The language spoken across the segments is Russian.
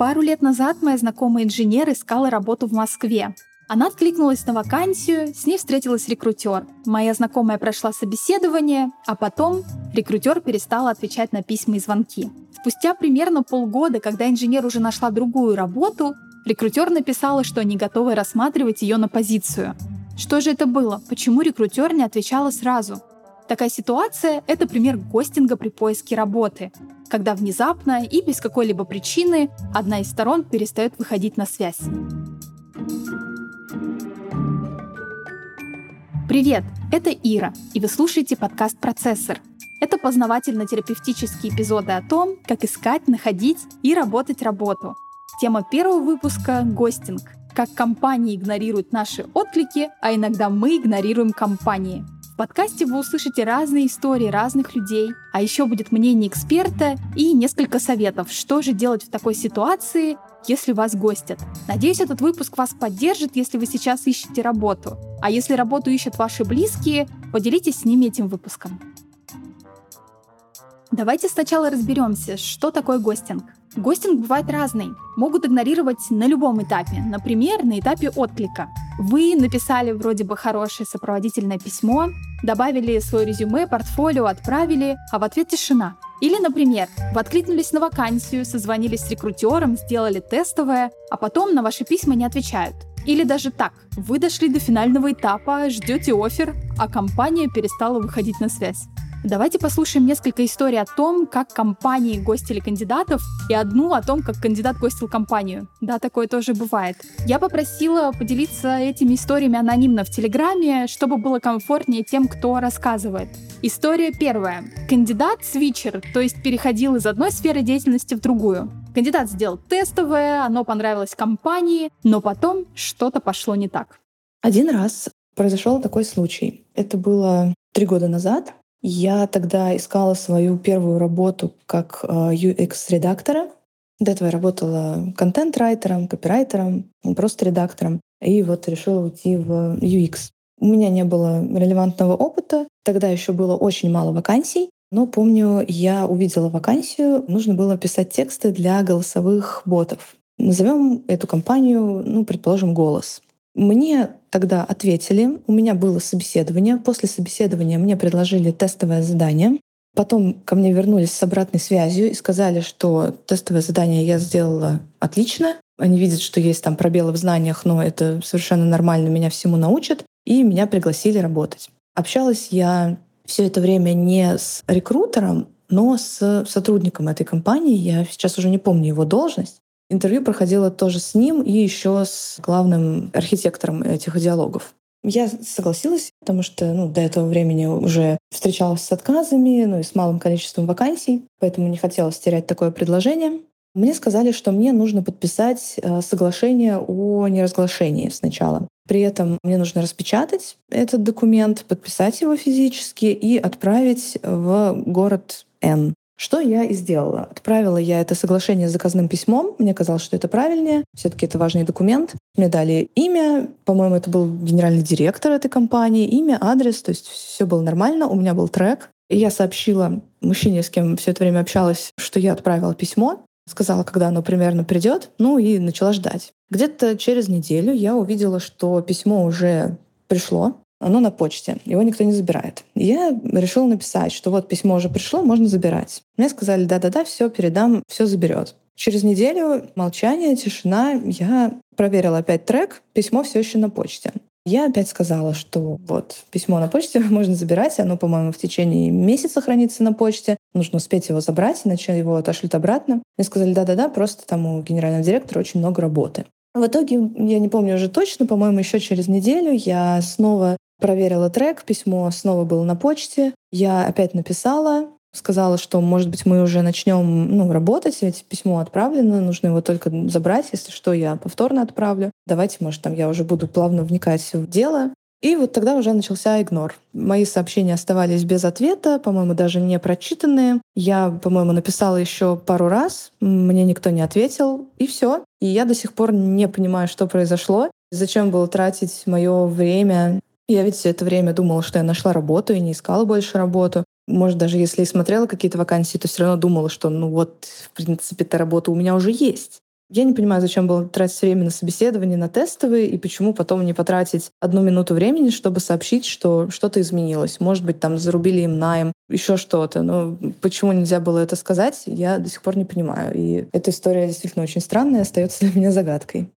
Пару лет назад моя знакомая инженер искала работу в Москве. Она откликнулась на вакансию, с ней встретилась рекрутер. Моя знакомая прошла собеседование, а потом рекрутер перестала отвечать на письма и звонки. Спустя примерно полгода, когда инженер уже нашла другую работу, рекрутер написала, что они готовы рассматривать ее на позицию. Что же это было? Почему рекрутер не отвечала сразу? Такая ситуация — это пример гостинга при поиске работы, когда внезапно и без какой-либо причины одна из сторон перестает выходить на связь. Привет, это Ира, и вы слушаете подкаст «Процессор». Это познавательно-терапевтические эпизоды о том, как искать, находить и работать работу. Тема первого выпуска — гостинг. Как компании игнорируют наши отклики, а иногда мы игнорируем компании — подкасте вы услышите разные истории разных людей, а еще будет мнение эксперта и несколько советов, что же делать в такой ситуации, если вас гостят. Надеюсь, этот выпуск вас поддержит, если вы сейчас ищете работу. А если работу ищут ваши близкие, поделитесь с ними этим выпуском. Давайте сначала разберемся, что такое гостинг. Гостинг бывает разный. Могут игнорировать на любом этапе. Например, на этапе отклика. Вы написали вроде бы хорошее сопроводительное письмо, добавили свое резюме, портфолио, отправили, а в ответ тишина. Или, например, вы откликнулись на вакансию, созвонились с рекрутером, сделали тестовое, а потом на ваши письма не отвечают. Или даже так, вы дошли до финального этапа, ждете офер, а компания перестала выходить на связь. Давайте послушаем несколько историй о том, как компании гостили кандидатов, и одну о том, как кандидат гостил компанию. Да, такое тоже бывает. Я попросила поделиться этими историями анонимно в Телеграме, чтобы было комфортнее тем, кто рассказывает. История первая. Кандидат свитчер, то есть переходил из одной сферы деятельности в другую. Кандидат сделал тестовое, оно понравилось компании, но потом что-то пошло не так. Один раз произошел такой случай. Это было три года назад. Я тогда искала свою первую работу как UX-редактора. Э, До этого я работала контент-райтером, копирайтером, просто редактором. И вот решила уйти в UX. У меня не было релевантного опыта. Тогда еще было очень мало вакансий. Но помню, я увидела вакансию, нужно было писать тексты для голосовых ботов. Назовем эту компанию, ну, предположим, голос. Мне тогда ответили, у меня было собеседование. После собеседования мне предложили тестовое задание. Потом ко мне вернулись с обратной связью и сказали, что тестовое задание я сделала отлично. Они видят, что есть там пробелы в знаниях, но это совершенно нормально, меня всему научат. И меня пригласили работать. Общалась я все это время не с рекрутером, но с сотрудником этой компании. Я сейчас уже не помню его должность. Интервью проходило тоже с ним и еще с главным архитектором этих диалогов. Я согласилась, потому что ну, до этого времени уже встречалась с отказами, ну и с малым количеством вакансий, поэтому не хотелось терять такое предложение. Мне сказали, что мне нужно подписать э, соглашение о неразглашении сначала. При этом мне нужно распечатать этот документ, подписать его физически и отправить в город Н. Что я и сделала. Отправила я это соглашение с заказным письмом. Мне казалось, что это правильнее. все таки это важный документ. Мне дали имя. По-моему, это был генеральный директор этой компании. Имя, адрес. То есть все было нормально. У меня был трек. И я сообщила мужчине, с кем все это время общалась, что я отправила письмо. Сказала, когда оно примерно придет. Ну и начала ждать. Где-то через неделю я увидела, что письмо уже пришло оно на почте, его никто не забирает. Я решила написать, что вот письмо уже пришло, можно забирать. Мне сказали, да-да-да, все, передам, все заберет. Через неделю молчание, тишина, я проверила опять трек, письмо все еще на почте. Я опять сказала, что вот письмо на почте можно забирать, оно, по-моему, в течение месяца хранится на почте. Нужно успеть его забрать, иначе его отошлют обратно. Мне сказали, да-да-да, просто там у генерального директора очень много работы. В итоге, я не помню уже точно, по-моему, еще через неделю я снова проверила трек, письмо снова было на почте. Я опять написала, сказала, что, может быть, мы уже начнем ну, работать, ведь письмо отправлено, нужно его только забрать, если что, я повторно отправлю. Давайте, может, там я уже буду плавно вникать в дело. И вот тогда уже начался игнор. Мои сообщения оставались без ответа, по-моему, даже не прочитанные. Я, по-моему, написала еще пару раз, мне никто не ответил, и все. И я до сих пор не понимаю, что произошло. Зачем было тратить мое время я ведь все это время думала, что я нашла работу и не искала больше работу. Может, даже если и смотрела какие-то вакансии, то все равно думала, что, ну вот, в принципе, эта работа у меня уже есть. Я не понимаю, зачем было тратить время на собеседование, на тестовые, и почему потом не потратить одну минуту времени, чтобы сообщить, что что-то изменилось. Может быть, там зарубили им найм, еще что-то. Но почему нельзя было это сказать, я до сих пор не понимаю. И эта история действительно очень странная, остается для меня загадкой.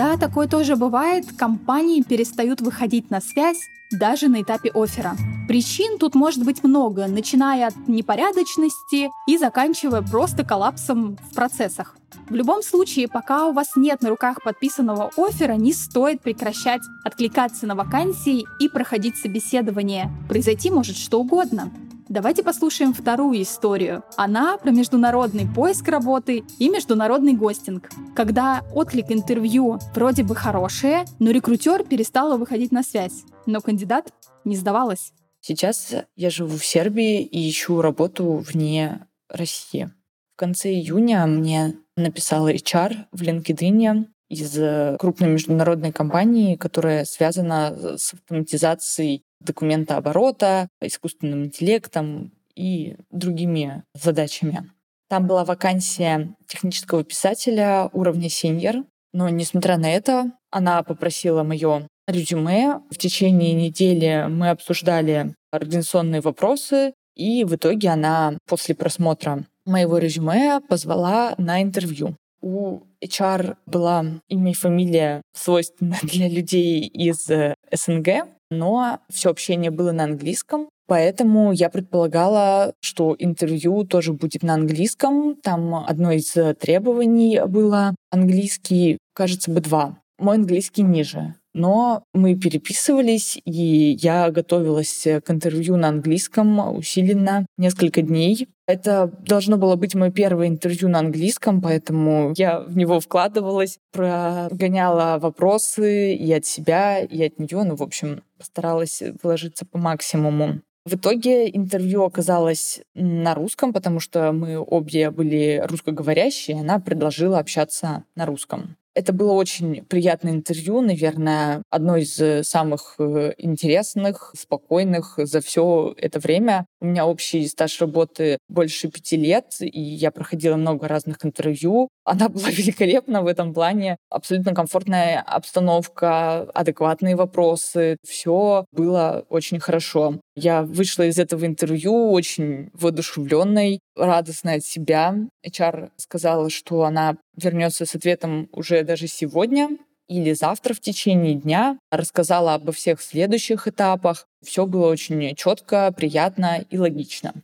Да, такое тоже бывает. Компании перестают выходить на связь даже на этапе оффера. Причин тут может быть много, начиная от непорядочности и заканчивая просто коллапсом в процессах. В любом случае, пока у вас нет на руках подписанного оффера, не стоит прекращать откликаться на вакансии и проходить собеседование. Произойти может что угодно. Давайте послушаем вторую историю. Она про международный поиск работы и международный гостинг. Когда отклик интервью вроде бы хорошие, но рекрутер перестал выходить на связь. Но кандидат не сдавалась. Сейчас я живу в Сербии и ищу работу вне России. В конце июня мне написала HR в LinkedIn из крупной международной компании, которая связана с автоматизацией документооборота, искусственным интеллектом и другими задачами. Там была вакансия технического писателя уровня сеньор, но несмотря на это, она попросила мое резюме. В течение недели мы обсуждали организационные вопросы, и в итоге она после просмотра моего резюме позвала на интервью. У HR была имя и фамилия свойственна для людей из СНГ, но все общение было на английском, Поэтому я предполагала, что интервью тоже будет на английском. Там одно из требований было английский, кажется, бы два. Мой английский ниже. Но мы переписывались, и я готовилась к интервью на английском усиленно несколько дней. Это должно было быть мое первое интервью на английском, поэтому я в него вкладывалась, прогоняла вопросы и от себя, и от нее. Ну, в общем, постаралась вложиться по максимуму. В итоге интервью оказалось на русском, потому что мы обе были русскоговорящие, она предложила общаться на русском. Это было очень приятное интервью, наверное, одно из э, самых э, интересных, спокойных за все это время. У меня общий стаж работы больше пяти лет, и я проходила много разных интервью. Она была великолепна в этом плане. Абсолютно комфортная обстановка, адекватные вопросы. Все было очень хорошо. Я вышла из этого интервью очень воодушевленной, радостной от себя. HR сказала, что она вернется с ответом уже даже сегодня или завтра в течение дня. Рассказала обо всех следующих этапах. Все было очень четко, приятно и логично.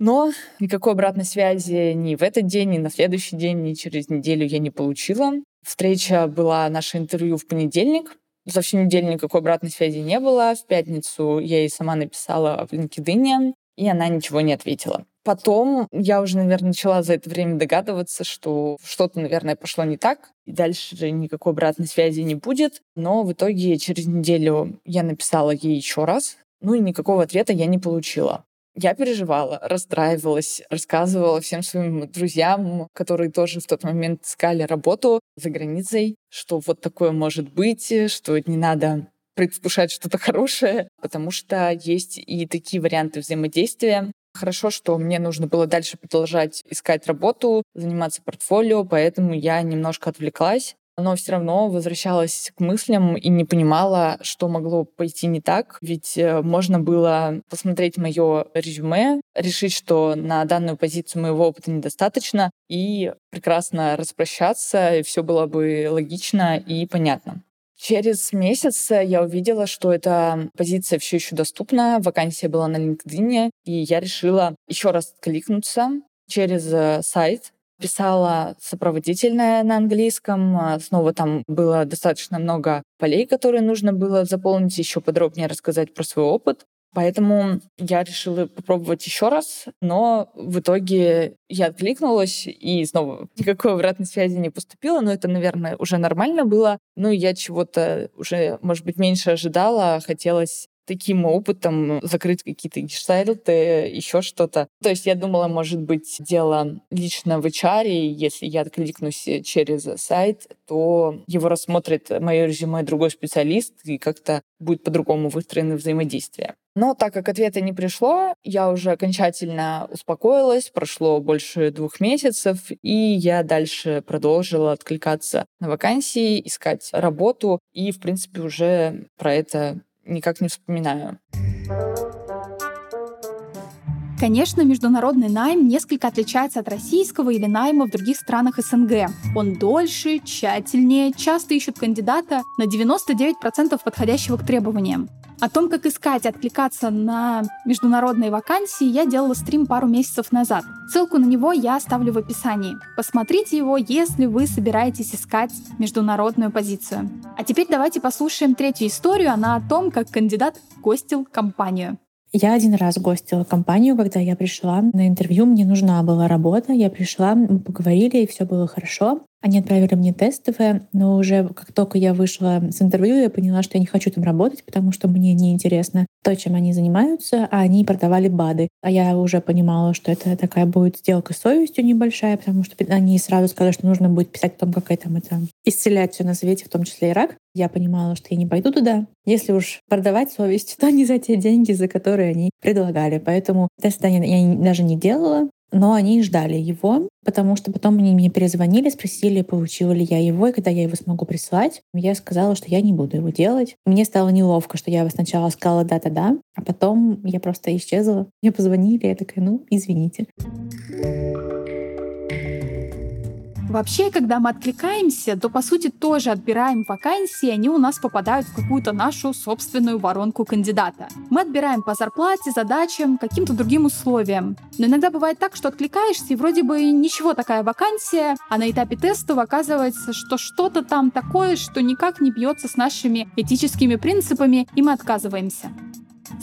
Но никакой обратной связи ни в этот день, ни на следующий день, ни через неделю я не получила. Встреча была наше интервью в понедельник. За всю неделю никакой обратной связи не было. В пятницу я ей сама написала в LinkedIn, и она ничего не ответила. Потом я уже, наверное, начала за это время догадываться, что что-то, наверное, пошло не так, и дальше же никакой обратной связи не будет. Но в итоге через неделю я написала ей еще раз, ну и никакого ответа я не получила. Я переживала, расстраивалась, рассказывала всем своим друзьям, которые тоже в тот момент искали работу за границей, что вот такое может быть, что не надо предвкушать что-то хорошее, потому что есть и такие варианты взаимодействия. Хорошо, что мне нужно было дальше продолжать искать работу, заниматься портфолио, поэтому я немножко отвлеклась но все равно возвращалась к мыслям и не понимала, что могло пойти не так. Ведь э, можно было посмотреть мое резюме, решить, что на данную позицию моего опыта недостаточно, и прекрасно распрощаться, и все было бы логично и понятно. Через месяц я увидела, что эта позиция все еще доступна, вакансия была на LinkedIn, и я решила еще раз кликнуться через э, сайт писала сопроводительное на английском. А, снова там было достаточно много полей, которые нужно было заполнить, еще подробнее рассказать про свой опыт. Поэтому я решила попробовать еще раз, но в итоге я откликнулась, и снова никакой обратной связи не поступило, но это, наверное, уже нормально было. Ну, я чего-то уже, может быть, меньше ожидала, хотелось таким опытом закрыть какие-то гештальты, еще что-то. То есть я думала, может быть, дело лично в HR, если я откликнусь через сайт, то его рассмотрит мое резюме другой специалист, и как-то будет по-другому выстроено взаимодействие. Но так как ответа не пришло, я уже окончательно успокоилась, прошло больше двух месяцев, и я дальше продолжила откликаться на вакансии, искать работу, и, в принципе, уже про это никак не вспоминаю. Конечно, международный найм несколько отличается от российского или найма в других странах СНГ. Он дольше, тщательнее, часто ищут кандидата на 99% подходящего к требованиям. О том, как искать и откликаться на международные вакансии, я делала стрим пару месяцев назад. Ссылку на него я оставлю в описании. Посмотрите его, если вы собираетесь искать международную позицию. А теперь давайте послушаем третью историю. Она о том, как кандидат гостил компанию. Я один раз гостила компанию, когда я пришла на интервью, мне нужна была работа, я пришла, мы поговорили, и все было хорошо. Они отправили мне тестовые, но уже как только я вышла с интервью, я поняла, что я не хочу там работать, потому что мне неинтересно то, чем они занимаются, а они продавали БАДы. А я уже понимала, что это такая будет сделка с совестью небольшая, потому что они сразу сказали, что нужно будет писать о том, как это, это исцелять все на свете, в том числе и рак. Я понимала, что я не пойду туда. Если уж продавать совесть, то не за те деньги, за которые они предлагали. Поэтому тест я даже не делала. Но они ждали его, потому что потом они мне перезвонили, спросили, получила ли я его, и когда я его смогу прислать. Я сказала, что я не буду его делать. Мне стало неловко, что я сначала сказала да-да-да, а потом я просто исчезла. Мне позвонили, я такая, ну, извините. Вообще, когда мы откликаемся, то по сути тоже отбираем вакансии, они у нас попадают в какую-то нашу собственную воронку кандидата. Мы отбираем по зарплате, задачам, каким-то другим условиям. Но иногда бывает так, что откликаешься, и вроде бы ничего такая вакансия, а на этапе тестов оказывается, что что-то там такое, что никак не бьется с нашими этическими принципами, и мы отказываемся.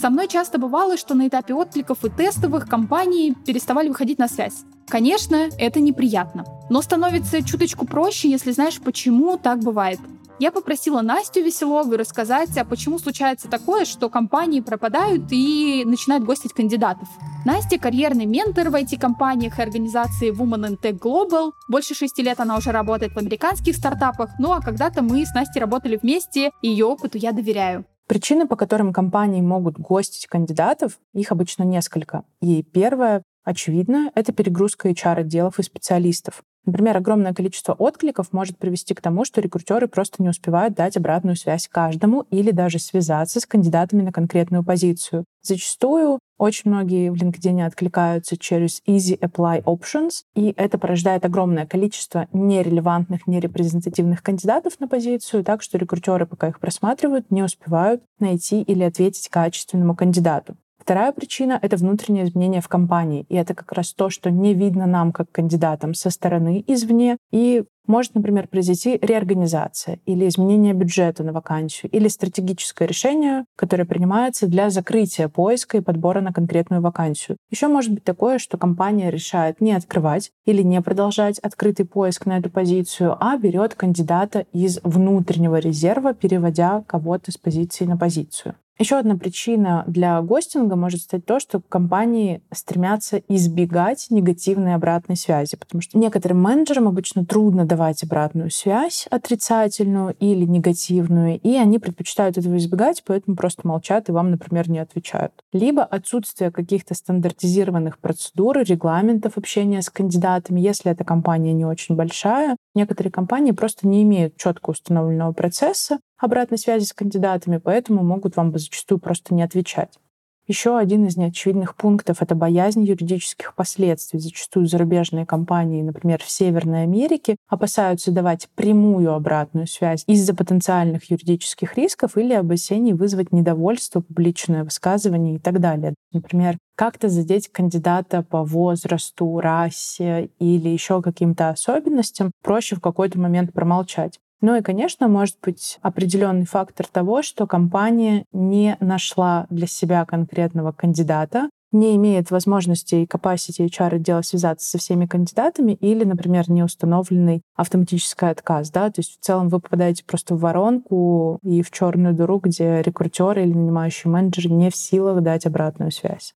Со мной часто бывало, что на этапе откликов и тестовых компании переставали выходить на связь. Конечно, это неприятно, но становится чуточку проще, если знаешь, почему так бывает. Я попросила Настю Веселову рассказать, а почему случается такое, что компании пропадают и начинают гостить кандидатов. Настя — карьерный ментор в IT-компаниях и организации Women in Tech Global. Больше шести лет она уже работает в американских стартапах, ну а когда-то мы с Настей работали вместе, и ее опыту я доверяю. Причины, по которым компании могут гостить кандидатов, их обычно несколько. И первое Очевидно, это перегрузка HR-отделов и специалистов. Например, огромное количество откликов может привести к тому, что рекрутеры просто не успевают дать обратную связь каждому или даже связаться с кандидатами на конкретную позицию. Зачастую очень многие в LinkedIn откликаются через Easy Apply Options, и это порождает огромное количество нерелевантных, нерепрезентативных кандидатов на позицию, так что рекрутеры, пока их просматривают, не успевают найти или ответить качественному кандидату. Вторая причина — это внутренние изменения в компании. И это как раз то, что не видно нам как кандидатам со стороны извне. И может, например, произойти реорганизация или изменение бюджета на вакансию, или стратегическое решение, которое принимается для закрытия поиска и подбора на конкретную вакансию. Еще может быть такое, что компания решает не открывать или не продолжать открытый поиск на эту позицию, а берет кандидата из внутреннего резерва, переводя кого-то с позиции на позицию. Еще одна причина для гостинга может стать то, что компании стремятся избегать негативной обратной связи, потому что некоторым менеджерам обычно трудно давать обратную связь, отрицательную или негативную, и они предпочитают этого избегать, поэтому просто молчат и вам, например, не отвечают. Либо отсутствие каких-то стандартизированных процедур, регламентов общения с кандидатами, если эта компания не очень большая. Некоторые компании просто не имеют четко установленного процесса, обратной связи с кандидатами, поэтому могут вам зачастую просто не отвечать. Еще один из неочевидных пунктов — это боязнь юридических последствий. Зачастую зарубежные компании, например, в Северной Америке, опасаются давать прямую обратную связь из-за потенциальных юридических рисков или опасений вызвать недовольство, публичное высказывание и так далее. Например, как-то задеть кандидата по возрасту, расе или еще каким-то особенностям, проще в какой-то момент промолчать. Ну и, конечно, может быть определенный фактор того, что компания не нашла для себя конкретного кандидата, не имеет возможности и capacity HR отдела связаться со всеми кандидатами или, например, не установленный автоматический отказ, да, то есть в целом вы попадаете просто в воронку и в черную дыру, где рекрутеры или нанимающие менеджеры не в силах дать обратную связь.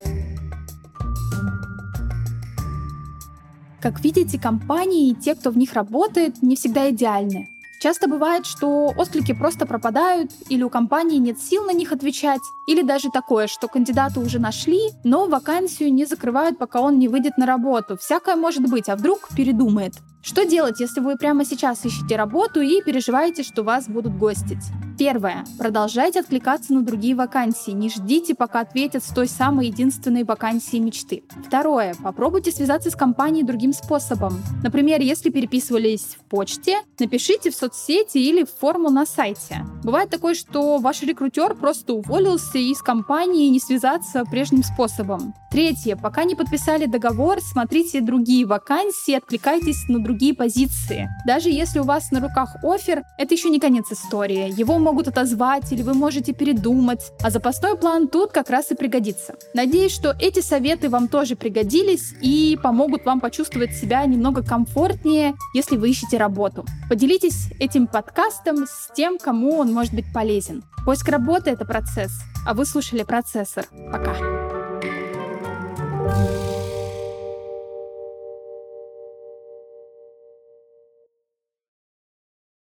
Как видите, компании и те, кто в них работает, не всегда идеальны. Часто бывает, что отклики просто пропадают, или у компании нет сил на них отвечать, или даже такое, что кандидаты уже нашли, но вакансию не закрывают, пока он не выйдет на работу. Всякое может быть, а вдруг передумает. Что делать, если вы прямо сейчас ищете работу и переживаете, что вас будут гостить? Первое. Продолжайте откликаться на другие вакансии. Не ждите, пока ответят с той самой единственной вакансии мечты. Второе. Попробуйте связаться с компанией другим способом. Например, если переписывались в почте, напишите в соцсети или в форму на сайте. Бывает такое, что ваш рекрутер просто уволился и с компанией не связаться прежним способом. Третье. Пока не подписали договор, смотрите другие вакансии, откликайтесь на другие другие позиции. Даже если у вас на руках офер, это еще не конец истории. Его могут отозвать или вы можете передумать. А запасной план тут как раз и пригодится. Надеюсь, что эти советы вам тоже пригодились и помогут вам почувствовать себя немного комфортнее, если вы ищете работу. Поделитесь этим подкастом с тем, кому он может быть полезен. Поиск работы — это процесс, а вы слушали «Процессор». Пока.